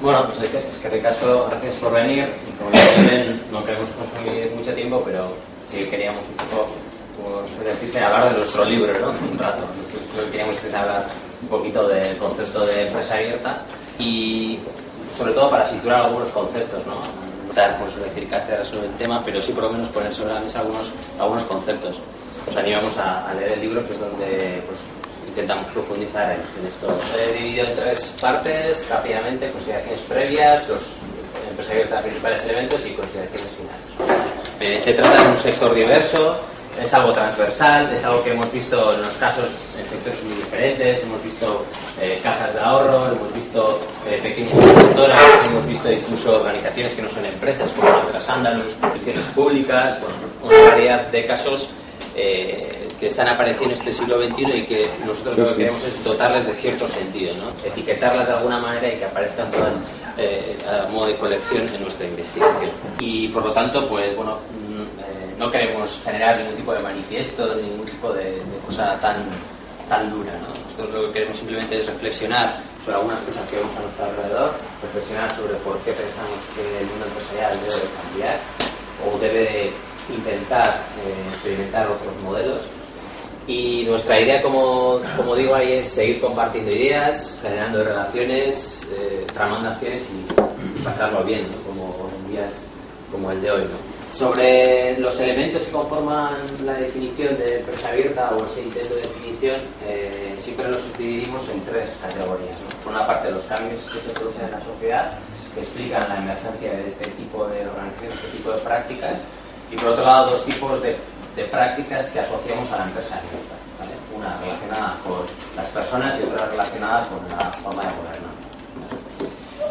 Bueno, pues es que caso, gracias por venir. Y como ven, no queremos consumir mucho tiempo, pero sí queríamos un poco, como decirse, hablar de nuestro libro, ¿no? Un rato. Nosotros queríamos hablar un poquito del concepto de empresa abierta y sobre todo para situar algunos conceptos, ¿no? Dar, por eso decir, cátedra sobre el tema, pero sí por lo menos poner sobre la mesa algunos, algunos conceptos. Os animamos a, a leer el libro, que es donde pues, intentamos profundizar en, esto. He dividido en tres partes, rápidamente, consideraciones previas, los empresarios de los principales elementos y consideraciones finales. Eh, se trata de un sector diverso, es algo transversal, es algo que hemos visto en los casos en sectores muy diferentes, hemos visto eh, cajas de ahorro, hemos visto eh, pequeñas constructoras, hemos visto incluso organizaciones que no son empresas como otras Andalus, instituciones públicas, bueno, una variedad de casos eh, que están apareciendo en este siglo XXI y que nosotros lo que queremos es dotarles de cierto sentido, ¿no? etiquetarlas de alguna manera y que aparezcan todas eh, a modo de colección en nuestra investigación. Y por lo tanto, pues bueno, mm, eh, no queremos generar ningún tipo de manifiesto, ningún tipo de, cosa tan, tan dura. ¿no? Nosotros lo que queremos simplemente es reflexionar sobre algunas cosas que vemos a nuestro alrededor, reflexionar sobre por qué pensamos que el mundo empresarial debe cambiar o debe intentar eh, experimentar otros modelos. Y nuestra idea, como, como, digo ahí, es seguir compartiendo ideas, generando relaciones, eh, tramando acciones y, pasarlo bien, como en días como el de hoy. Sobre los elementos que conforman la definición de empresa abierta o ese intento de definición, eh, siempre los dividimos en tres categorías. Por una parte, los cambios que se producen en la sociedad, que explican la emergencia de este tipo de organizaciones, este tipo de prácticas, y por otro lado dos tipos de, de prácticas que asociamos a la empresa ¿vale? Una relacionada con las personas y otra relacionada con la forma de gobernar.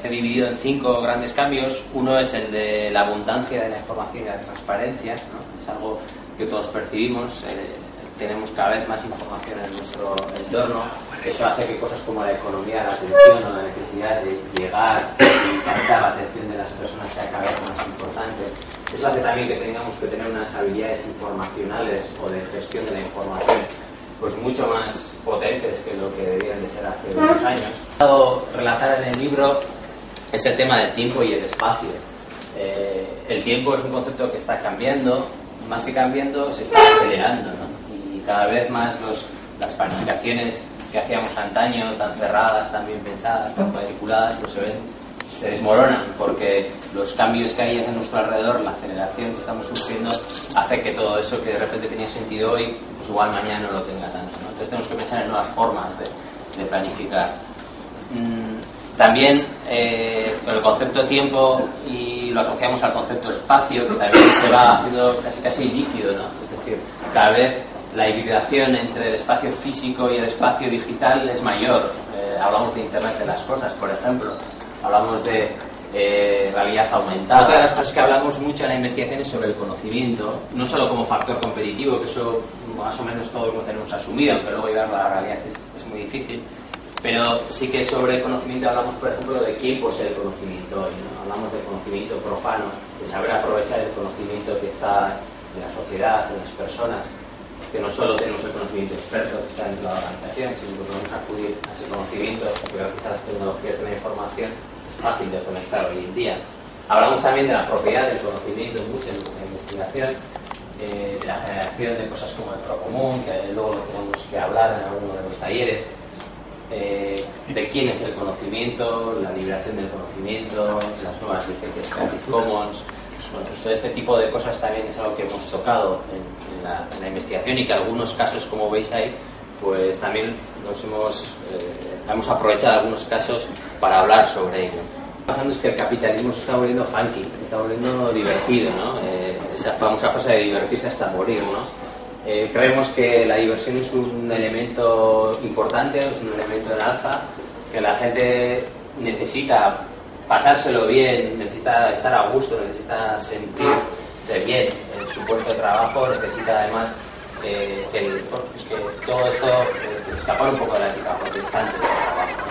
He dividido en cinco grandes cambios. Uno es el de la abundancia de la información y la transparencia. ¿no? Es algo que todos percibimos. Eh, tenemos cada vez más información en nuestro entorno. Eso hace que cosas como la economía la atención o la necesidad de llegar y captar la atención de las personas sea cada vez más importante eso hace también que tengamos que tener unas habilidades informacionales o de gestión de la información pues mucho más potentes que lo que debían de ser hace unos años. Relatar en el libro es el tema del tiempo y el espacio. Eh, el tiempo es un concepto que está cambiando, más que cambiando, se está acelerando. ¿no? Y cada vez más los, las planificaciones que hacíamos antaño, tan cerradas, tan bien pensadas, tan cuadriculadas, pues se ven se desmoronan porque los cambios que hay en nuestro alrededor, la aceleración que estamos sufriendo, hace que todo eso que de repente tenía sentido hoy, pues igual mañana no lo tenga tanto. Entonces tenemos que pensar en nuevas formas de, planificar. Mm, también eh, el concepto tiempo y lo asociamos al concepto espacio, que también se va haciendo casi casi líquido, ¿no? Es decir, cada vez la hibridación entre el espacio físico y el espacio digital es mayor. Eh, hablamos de Internet de las cosas, por ejemplo hablamos de eh, realidad aumentada. Otra de las cosas que hablamos mucho en la investigación es sobre el conocimiento, no solo como factor competitivo, que eso más o menos todos lo tenemos asumido, aunque luego llevarlo a la realidad es, muy difícil, pero sí que sobre el conocimiento hablamos, por ejemplo, de quién posee el conocimiento hoy. Hablamos de conocimiento profano, de saber aprovechar el conocimiento que está en la sociedad, en las personas, que no solo tenemos el conocimiento experto que está dentro de la organización, sino que podemos acudir a ese conocimiento, porque a las tecnologías de la información es fácil de conectar hoy en día. Hablamos también de la propiedad del conocimiento mucho en nuestra investigación, eh, de la generación de cosas como el procomún, que luego lo tenemos que hablar en alguno de los talleres, eh, de quién es el conocimiento, la liberación del conocimiento, las nuevas licencias Creative Commons, bueno, todo este tipo de cosas también es algo que hemos tocado en, la, investigación y que algunos casos, como veis ahí, pues también nos hemos, eh, hemos aprovechado algunos casos para hablar sobre ello. Lo es que el capitalismo se está volviendo funky, se está volviendo divertido, ¿no? Eh, esa famosa frase de divertirse hasta morir, ¿no? Eh, creemos que la diversión es un elemento importante, es un elemento de alza, que la gente necesita pasárselo bien, necesita estar a gusto, necesita sentirse bien en su puesto de trabajo, necesita además eh, pues que, todo esto eh, escapar un poco de la ética protestante del trabajo.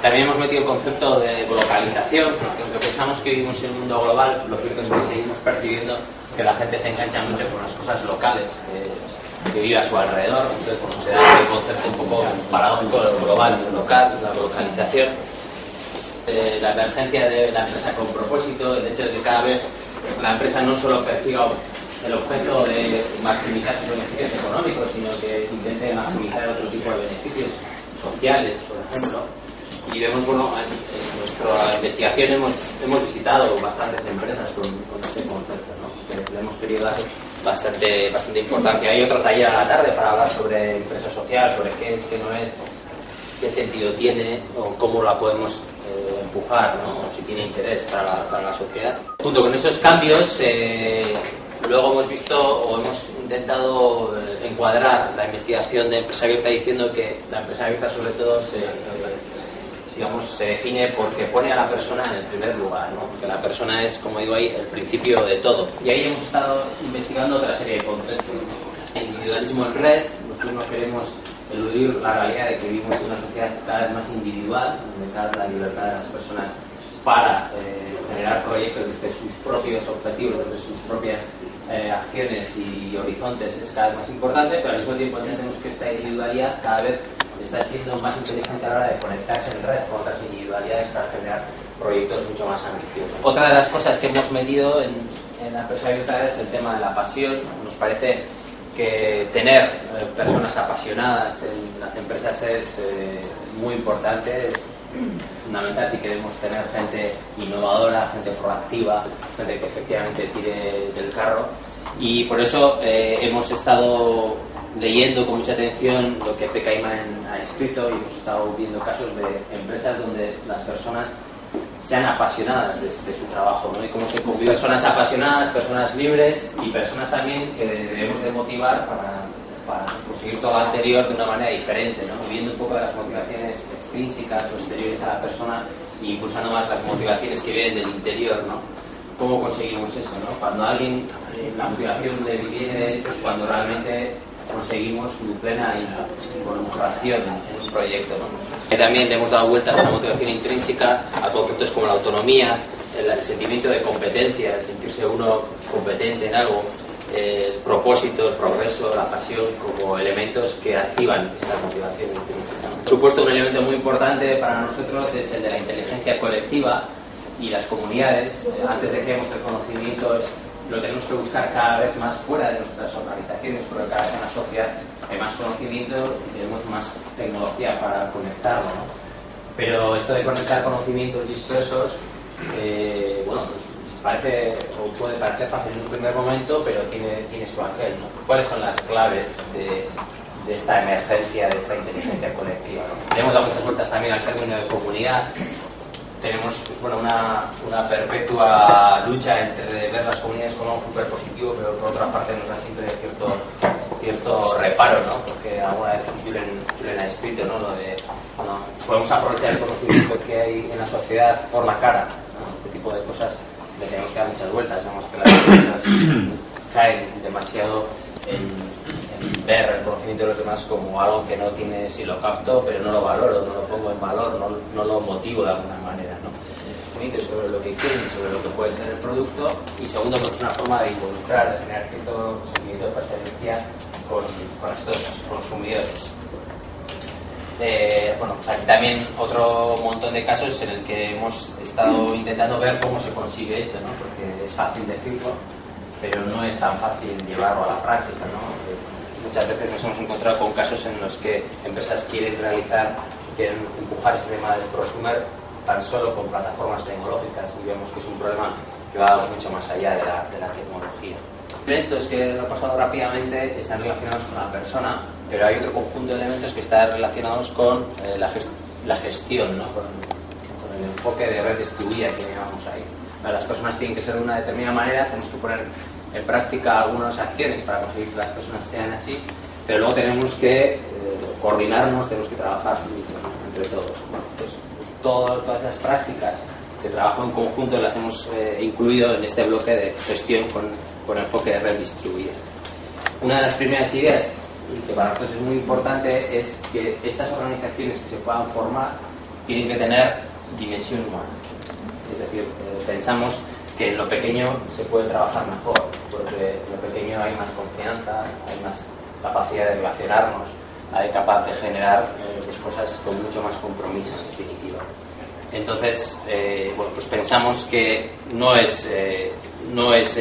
También hemos metido el concepto de localización, porque aunque pensamos que vivimos en un mundo global, lo cierto es que seguimos percibiendo que la gente se engancha mucho con las cosas locales que, vive a su alrededor. Entonces, como se da el concepto un poco paradójico de lo global y lo local, la localización. Eh, la emergencia de la empresa con propósito, el hecho de que cada vez la empresa no solo persiga el objeto de maximizar sus beneficios económicos, sino que intente maximizar otro tipo de beneficios sociales, por ejemplo. Y vemos, bueno, en nuestra investigación hemos, hemos visitado bastantes empresas con, este concepto, ¿no? que le hemos querido dar bastante, bastante importancia. Hay otro taller a la tarde para hablar sobre empresa social, sobre qué es, qué no es, qué sentido tiene o cómo la podemos empujar, ¿no? o si tiene interés para la, para la sociedad. Junto con esos cambios, eh, luego hemos visto o hemos intentado eh, encuadrar la investigación de empresa abierta diciendo que la empresa abierta sobre todo se digamos, se define porque pone a la persona en el primer lugar, ¿no? que la persona es, como digo ahí, el principio de todo. Y ahí hemos estado investigando otra serie de conceptos. Individualismo en red, nosotros no queremos eludir la realidad de que vivimos en una sociedad cada vez más individual, donde cada la libertad de las personas para eh, generar proyectos desde sus propios objetivos, desde sus propias eh, acciones y horizontes es cada vez más importante, pero al mismo tiempo entendemos que esta individualidad cada vez está siendo más inteligente a la hora de conectarse en red con otras individualidades para generar proyectos mucho más ambiciosos. Otra de las cosas que hemos metido en, la empresa abierta es el tema de la pasión. Nos parece que tener eh, personas apasionadas en las empresas es eh, muy importante, es fundamental si queremos tener gente innovadora, gente proactiva, gente que efectivamente tire del carro. Y por eso eh, hemos estado leyendo con mucha atención lo que Pekaiman ha escrito y hemos estado viendo casos de empresas donde las personas sean apasionadas de, su trabajo, ¿no? Y cómo se convive personas apasionadas, personas libres y personas también que debemos de motivar para, para conseguir todo lo anterior de una manera diferente, ¿no? Viendo un poco de las motivaciones extrínsecas o exteriores a la persona y impulsando más las motivaciones que vienen del interior, ¿no? ¿Cómo conseguimos eso, no? Cuando alguien, eh, la motivación le viene de ellos, cuando realmente conseguimos su plena involucración en un proyecto. También le hemos dado vueltas a la motivación intrínseca, a conceptos como la autonomía, el, sentimiento de competencia, el sentirse uno competente en algo, el propósito, el progreso, la pasión como elementos que activan esta motivación intrínseca. Por supuesto, un elemento muy importante para nosotros es el de la inteligencia colectiva y las comunidades. Antes decíamos que el conocimiento es lo tenemos que buscar cada vez más fuera de nuestras organizaciones, porque cada vez en la sociedad hay más conocimiento y tenemos más tecnología para conectarlo. ¿no? Pero esto de conectar conocimientos dispersos, eh, bueno, pues parece o puede parecer fácil en un primer momento, pero tiene, tiene su. ¿no? ¿Cuáles son las claves de, de esta emergencia, de esta inteligencia colectiva? ¿no? Dado muchas vueltas también al término de comunidad tenemos pues, bueno, una, una, perpetua lucha entre ver las comunidades como algo súper positivo, pero por otra parte nos da siempre cierto, cierto reparo, ¿no? porque alguna vez Julen, ha escrito ¿no? lo de bueno, podemos aprovechar el conocimiento que hay en la sociedad por la cara, este tipo de cosas le tenemos que dar muchas vueltas, vemos que las empresas caen demasiado en ver el conocimiento de los demás como algo que no tiene, si lo capto, pero no lo valoro, no lo pongo en valor, no, no lo motivo de alguna manera. ¿no? sobre lo que quieren, sobre lo que puede ser el producto y segundo, porque es una forma de involucrar, de generar cierto sentimiento de pertenencia con, con estos consumidores. Eh, bueno, pues aquí también otro montón de casos en el que hemos estado intentando ver cómo se consigue esto, ¿no? porque es fácil decirlo, pero no es tan fácil llevarlo a la práctica. ¿no? Muchas veces nos hemos encontrado con casos en los que empresas quieren realizar, quieren empujar este tema del prosumer tan solo con plataformas tecnológicas y vemos que es un problema que va mucho más allá de la, de la tecnología. Elementos que lo he pasado rápidamente están relacionados con la persona, pero hay otro conjunto de elementos que están relacionados con eh, la, la, gestión, ¿no? con, con, el enfoque de red distribuida que llamamos ahí. Las personas tienen que ser de una determinada manera, tenemos que poner en práctica algunas acciones para conseguir que las personas sean así, pero luego tenemos que eh, coordinarnos, tenemos que trabajar entre todos. Pues, todas esas prácticas de trabajo en conjunto las hemos eh, incluido en este bloque de gestión con, con enfoque de red distribuida. Una de las primeras ideas que para nosotros es muy importante es que estas organizaciones que se puedan formar tienen que tener dimensión humana. Es decir, eh, pensamos que en lo pequeño se puede trabajar mejor, porque en lo pequeño hay más confianza, hay más capacidad de relacionarnos, hay capaz de generar eh, pues cosas con mucho más compromiso, en definitiva. Entonces, eh, pues pensamos que no es, eh, no es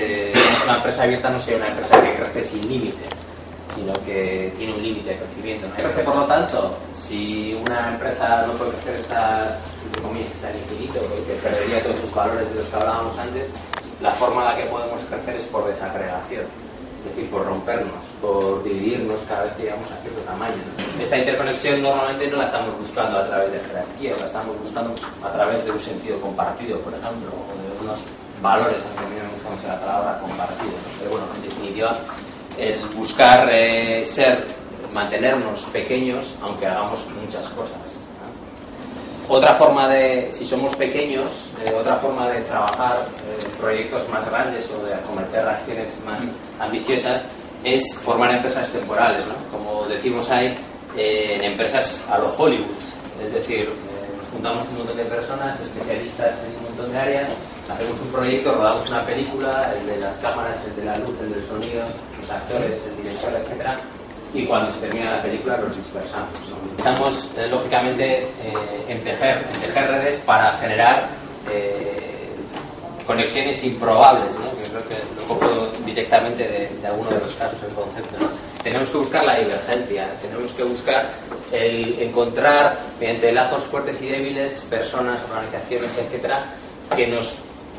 una empresa abierta, no sea una empresa que crece sin límite, sino que tiene un límite de crecimiento. Crece, por lo tanto, si una empresa no puede crecer está, está en infinito, porque perdería todos sus valores de los que hablábamos antes, la forma en la que podemos crecer es por desagregación es decir, por rompernos, por dividirnos cada vez que llegamos a cierto tamaño. Esta interconexión normalmente no la estamos buscando a través de jerarquía, la estamos buscando a través de un sentido compartido, por ejemplo, o de unos valores, no me gusta la palabra compartido. ¿no? Pero bueno, en definitiva, el buscar eh, ser, mantenernos pequeños, aunque hagamos muchas cosas. Otra forma de, si somos pequeños, eh, otra forma de trabajar eh, proyectos más grandes o de acometer acciones más ambiciosas es formar empresas temporales. Como decimos ahí, eh, empresas a lo Hollywood. Es decir, nos juntamos un montón de personas, especialistas en un montón de áreas, hacemos un proyecto, rodamos una película, el de las cámaras, el de la luz, el del sonido, los actores, el director, etcétera y cuando se termina la película los dispersamos. Pensamos, eh, lógicamente, eh, en, tejer, redes para generar eh, conexiones improbables, ¿no? creo que lo cojo directamente de, alguno de los casos el concepto. Tenemos que buscar la divergencia, tenemos que buscar el encontrar, mediante lazos fuertes y débiles, personas, organizaciones, etcétera, que nos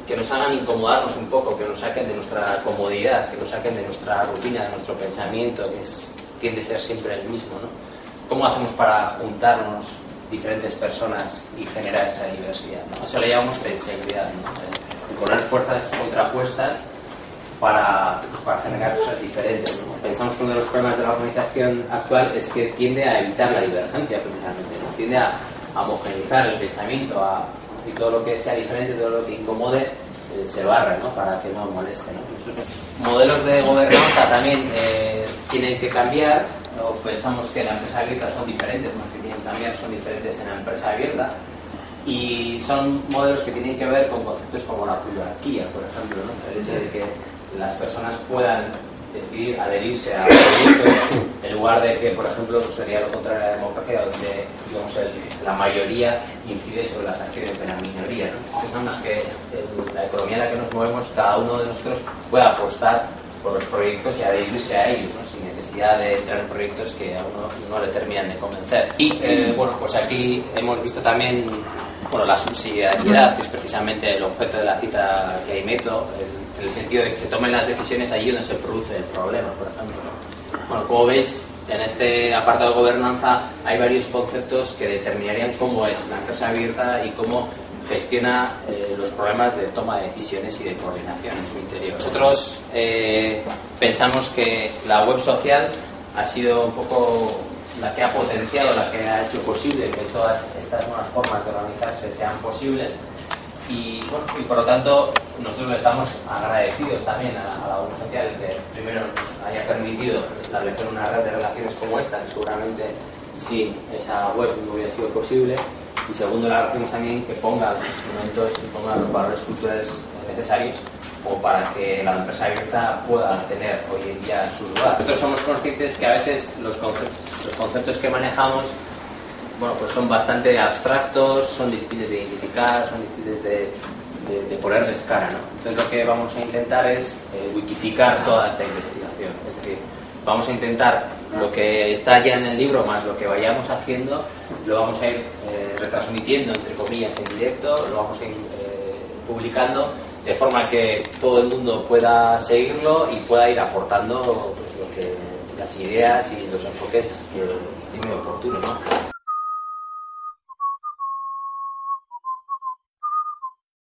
que nos hagan incomodarnos un poco, que nos saquen de nuestra comodidad, que nos saquen de nuestra rutina, de nuestro pensamiento, que es, tiende a ser siempre el mismo. ¿no? ¿Cómo hacemos para juntarnos diferentes personas y generar esa diversidad? ¿no? Eso le llamamos sensibilidad, ¿no? el poner fuerzas contrapuestas para, pues, para generar cosas diferentes. ¿no? Pensamos que uno de los problemas de la organización actual es que tiende a evitar la divergencia precisamente, tiende a, a homogeneizar el pensamiento, a, y todo lo que sea diferente, todo lo que incomode, eh, se barra, ¿no? Para que no moleste, ¿no? Modelos de gobernanza también eh, tienen que cambiar, o pensamos que la empresa abierta son diferentes, más que tienen que cambiar, son diferentes en la empresa abierta, y son modelos que tienen que ver con conceptos como la pluralquía, por ejemplo, ¿no? El hecho de que las personas puedan decidir adherirse a proyectos en lugar de que, por ejemplo, pues sería lo contrario a la democracia, donde digamos, el, la mayoría incide sobre las acciones de la minoría. ¿no? Pensamos que en la economía en la que nos movemos, cada uno de nosotros puede apostar por los proyectos y adherirse a ellos, ¿no? sin necesidad de entrar en proyectos que a uno no le terminan de convencer. Y eh, bueno, pues aquí hemos visto también bueno, la subsidiariedad, que es precisamente el objeto de la cita que ahí meto, el, en el sentido de que se tomen las decisiones allí donde se produce el problema, por ejemplo. Bueno, como veis, en este apartado de gobernanza hay varios conceptos que determinarían cómo es la empresa abierta y cómo gestiona eh, los problemas de toma de decisiones y de coordinación en su interior. Nosotros eh, pensamos que la web social ha sido un poco la que ha potenciado, la que ha hecho posible que todas estas nuevas formas de organizarse sean posibles y, bueno, y por lo tanto nosotros le estamos agradecidos también a, a la web social que primero nos haya permitido establecer una red de relaciones como esta, que seguramente sin esa web no hubiera sido posible y segundo le agradecemos también que ponga los instrumentos y ponga los valores culturales necesarios como para que la empresa abierta pueda tener hoy en día su lugar. Nosotros somos conscientes que a veces los conceptos, los conceptos que manejamos bueno, pues son bastante abstractos, son difíciles de identificar, son difíciles de, de, de ponerles cara. ¿no? Entonces lo que vamos a intentar es eh, wikificar toda esta investigación. Es decir, vamos a intentar lo que está ya en el libro más lo que vayamos haciendo, lo vamos a ir eh, retransmitiendo, entre comillas, en directo, lo vamos a ir eh, publicando de forma que todo el mundo pueda seguirlo y pueda ir aportando pues, las ideas y los enfoques que estime oportunos. ¿no?